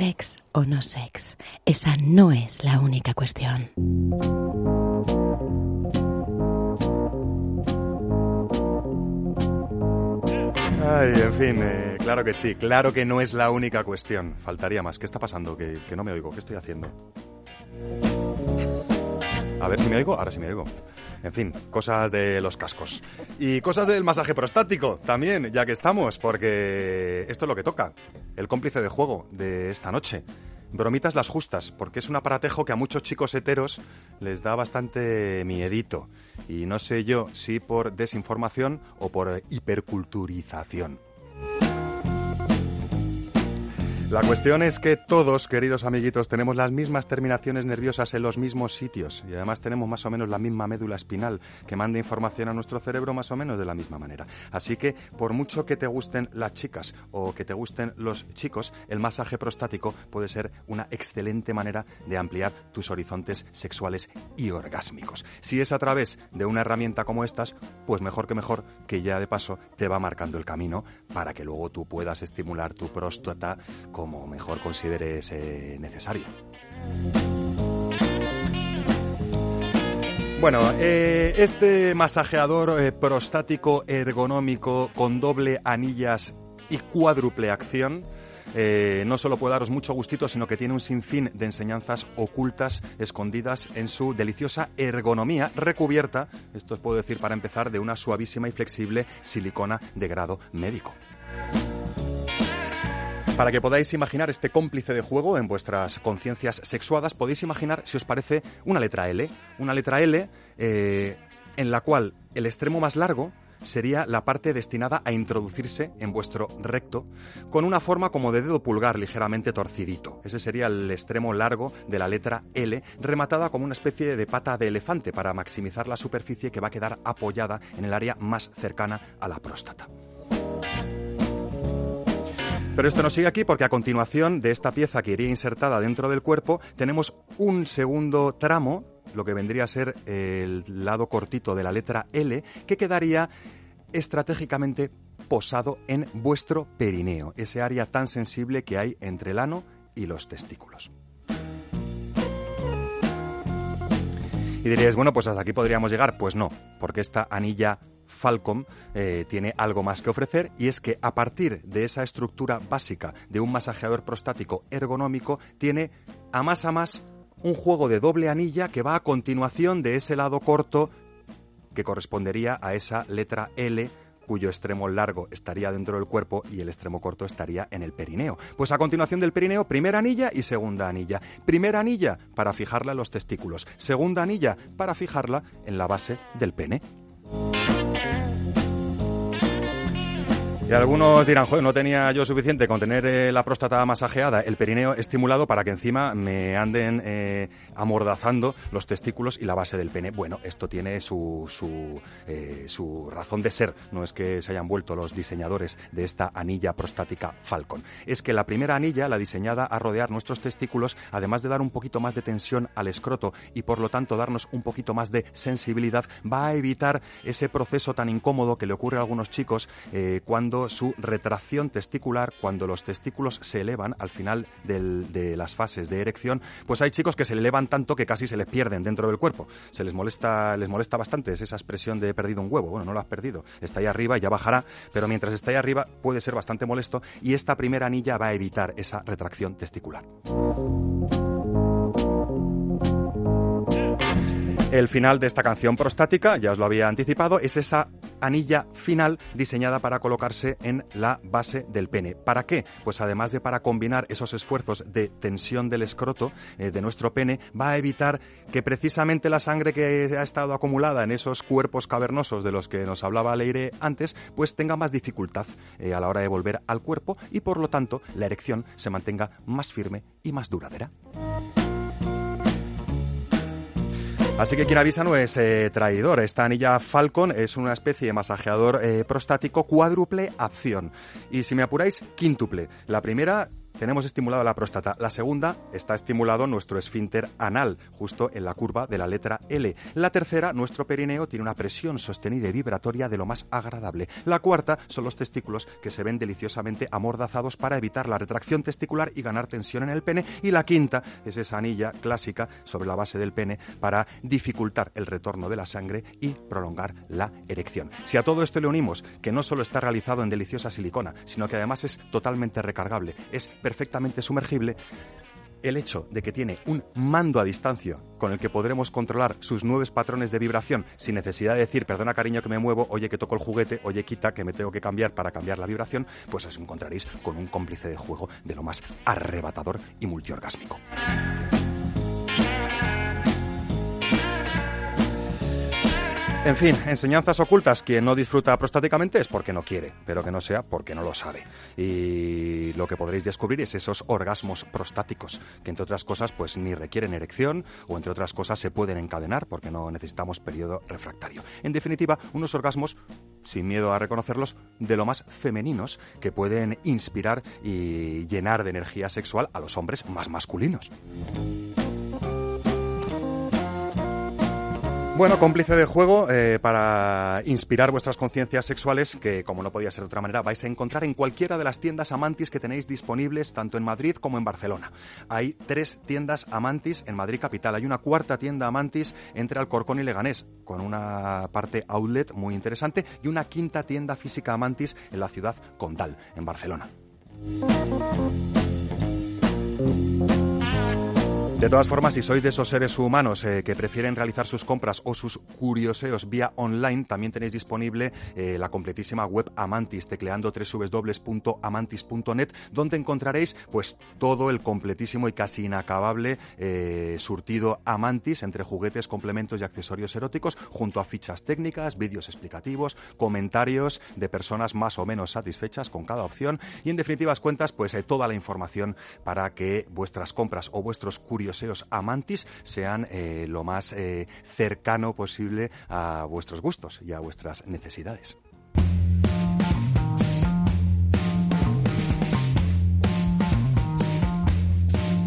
sex o no sex, esa no es la única cuestión. Ay, en fin, eh, claro que sí, claro que no es la única cuestión. Faltaría más. ¿Qué está pasando? Que, que no me oigo. ¿Qué estoy haciendo? A ver si me oigo. Ahora sí me oigo. En fin, cosas de los cascos. Y cosas del masaje prostático también, ya que estamos, porque esto es lo que toca. El cómplice de juego de esta noche. Bromitas las justas, porque es un aparatejo que a muchos chicos heteros les da bastante miedito. Y no sé yo si por desinformación o por hiperculturización. La cuestión es que todos, queridos amiguitos, tenemos las mismas terminaciones nerviosas en los mismos sitios y además tenemos más o menos la misma médula espinal que manda información a nuestro cerebro más o menos de la misma manera. Así que, por mucho que te gusten las chicas o que te gusten los chicos, el masaje prostático puede ser una excelente manera de ampliar tus horizontes sexuales y orgásmicos. Si es a través de una herramienta como estas, pues mejor que mejor que ya de paso te va marcando el camino para que luego tú puedas estimular tu próstata como mejor consideres necesario. Bueno, eh, este masajeador eh, prostático ergonómico con doble anillas y cuádruple acción eh, no solo puede daros mucho gustito, sino que tiene un sinfín de enseñanzas ocultas, escondidas en su deliciosa ergonomía, recubierta, esto os puedo decir para empezar, de una suavísima y flexible silicona de grado médico. Para que podáis imaginar este cómplice de juego en vuestras conciencias sexuadas, podéis imaginar, si os parece, una letra L. Una letra L eh, en la cual el extremo más largo sería la parte destinada a introducirse en vuestro recto con una forma como de dedo pulgar ligeramente torcidito. Ese sería el extremo largo de la letra L, rematada como una especie de pata de elefante para maximizar la superficie que va a quedar apoyada en el área más cercana a la próstata. Pero esto no sigue aquí porque a continuación de esta pieza que iría insertada dentro del cuerpo tenemos un segundo tramo, lo que vendría a ser el lado cortito de la letra L, que quedaría estratégicamente posado en vuestro perineo, ese área tan sensible que hay entre el ano y los testículos. Y diríais, bueno, pues hasta aquí podríamos llegar. Pues no, porque esta anilla Falcom eh, tiene algo más que ofrecer y es que a partir de esa estructura básica de un masajeador prostático ergonómico tiene a más a más un juego de doble anilla que va a continuación de ese lado corto que correspondería a esa letra L cuyo extremo largo estaría dentro del cuerpo y el extremo corto estaría en el perineo. Pues a continuación del perineo, primera anilla y segunda anilla. Primera anilla para fijarla en los testículos, segunda anilla para fijarla en la base del pene. Y algunos dirán, no tenía yo suficiente con tener eh, la próstata masajeada, el perineo estimulado para que encima me anden eh, amordazando los testículos y la base del pene. Bueno, esto tiene su, su, eh, su razón de ser. No es que se hayan vuelto los diseñadores de esta anilla prostática Falcon. Es que la primera anilla, la diseñada a rodear nuestros testículos, además de dar un poquito más de tensión al escroto y por lo tanto darnos un poquito más de sensibilidad, va a evitar ese proceso tan incómodo que le ocurre a algunos chicos cuando su retracción testicular, cuando los testículos se elevan al final de las fases de erección, pues hay chicos que se elevan tanto que casi se les pierden dentro del cuerpo. Se les molesta, les molesta bastante, es esa expresión de he perdido un huevo. Bueno, no lo has perdido, está ahí arriba y ya bajará, pero mientras está ahí arriba puede ser bastante molesto y esta primera anilla va a evitar esa retracción testicular. El final de esta canción prostática, ya os lo había anticipado, es esa anilla final diseñada para colocarse en la base del pene. ¿Para qué? Pues además de para combinar esos esfuerzos de tensión del escroto eh, de nuestro pene, va a evitar que precisamente la sangre que ha estado acumulada en esos cuerpos cavernosos de los que nos hablaba Leire antes, pues tenga más dificultad eh, a la hora de volver al cuerpo y por lo tanto la erección se mantenga más firme y más duradera. Así que quien avisa no es eh, traidor. Esta anilla Falcon es una especie de masajeador eh, prostático cuádruple acción. Y si me apuráis, quíntuple. La primera tenemos estimulado la próstata. La segunda está estimulado nuestro esfínter anal, justo en la curva de la letra L. La tercera, nuestro perineo tiene una presión sostenida y vibratoria de lo más agradable. La cuarta son los testículos que se ven deliciosamente amordazados para evitar la retracción testicular y ganar tensión en el pene. Y la quinta es esa anilla clásica sobre la base del pene para dificultar el retorno de la sangre y prolongar la erección. Si a todo esto le unimos que no solo está realizado en deliciosa silicona, sino que además es totalmente recargable, es perfectamente sumergible, el hecho de que tiene un mando a distancia con el que podremos controlar sus nuevos patrones de vibración sin necesidad de decir, perdona cariño que me muevo, oye que toco el juguete, oye quita que me tengo que cambiar para cambiar la vibración, pues os encontraréis con un cómplice de juego de lo más arrebatador y multiorgásmico. En fin, enseñanzas ocultas. Quien no disfruta prostáticamente es porque no quiere, pero que no sea porque no lo sabe. Y lo que podréis descubrir es esos orgasmos prostáticos, que entre otras cosas pues ni requieren erección o entre otras cosas se pueden encadenar porque no necesitamos periodo refractario. En definitiva, unos orgasmos, sin miedo a reconocerlos, de lo más femeninos que pueden inspirar y llenar de energía sexual a los hombres más masculinos. Bueno, cómplice de juego eh, para inspirar vuestras conciencias sexuales que, como no podía ser de otra manera, vais a encontrar en cualquiera de las tiendas Amantis que tenéis disponibles tanto en Madrid como en Barcelona. Hay tres tiendas Amantis en Madrid capital. Hay una cuarta tienda Amantis entre Alcorcón y Leganés, con una parte outlet muy interesante, y una quinta tienda física Amantis en la ciudad Condal, en Barcelona. De todas formas, si sois de esos seres humanos eh, que prefieren realizar sus compras o sus curioseos vía online, también tenéis disponible eh, la completísima web Amantis, tecleando www.amantis.net, donde encontraréis pues todo el completísimo y casi inacabable eh, surtido Amantis entre juguetes, complementos y accesorios eróticos, junto a fichas técnicas, vídeos explicativos, comentarios de personas más o menos satisfechas con cada opción y en definitivas cuentas pues toda la información para que vuestras compras o vuestros curiosos amantis sean eh, lo más eh, cercano posible a vuestros gustos y a vuestras necesidades.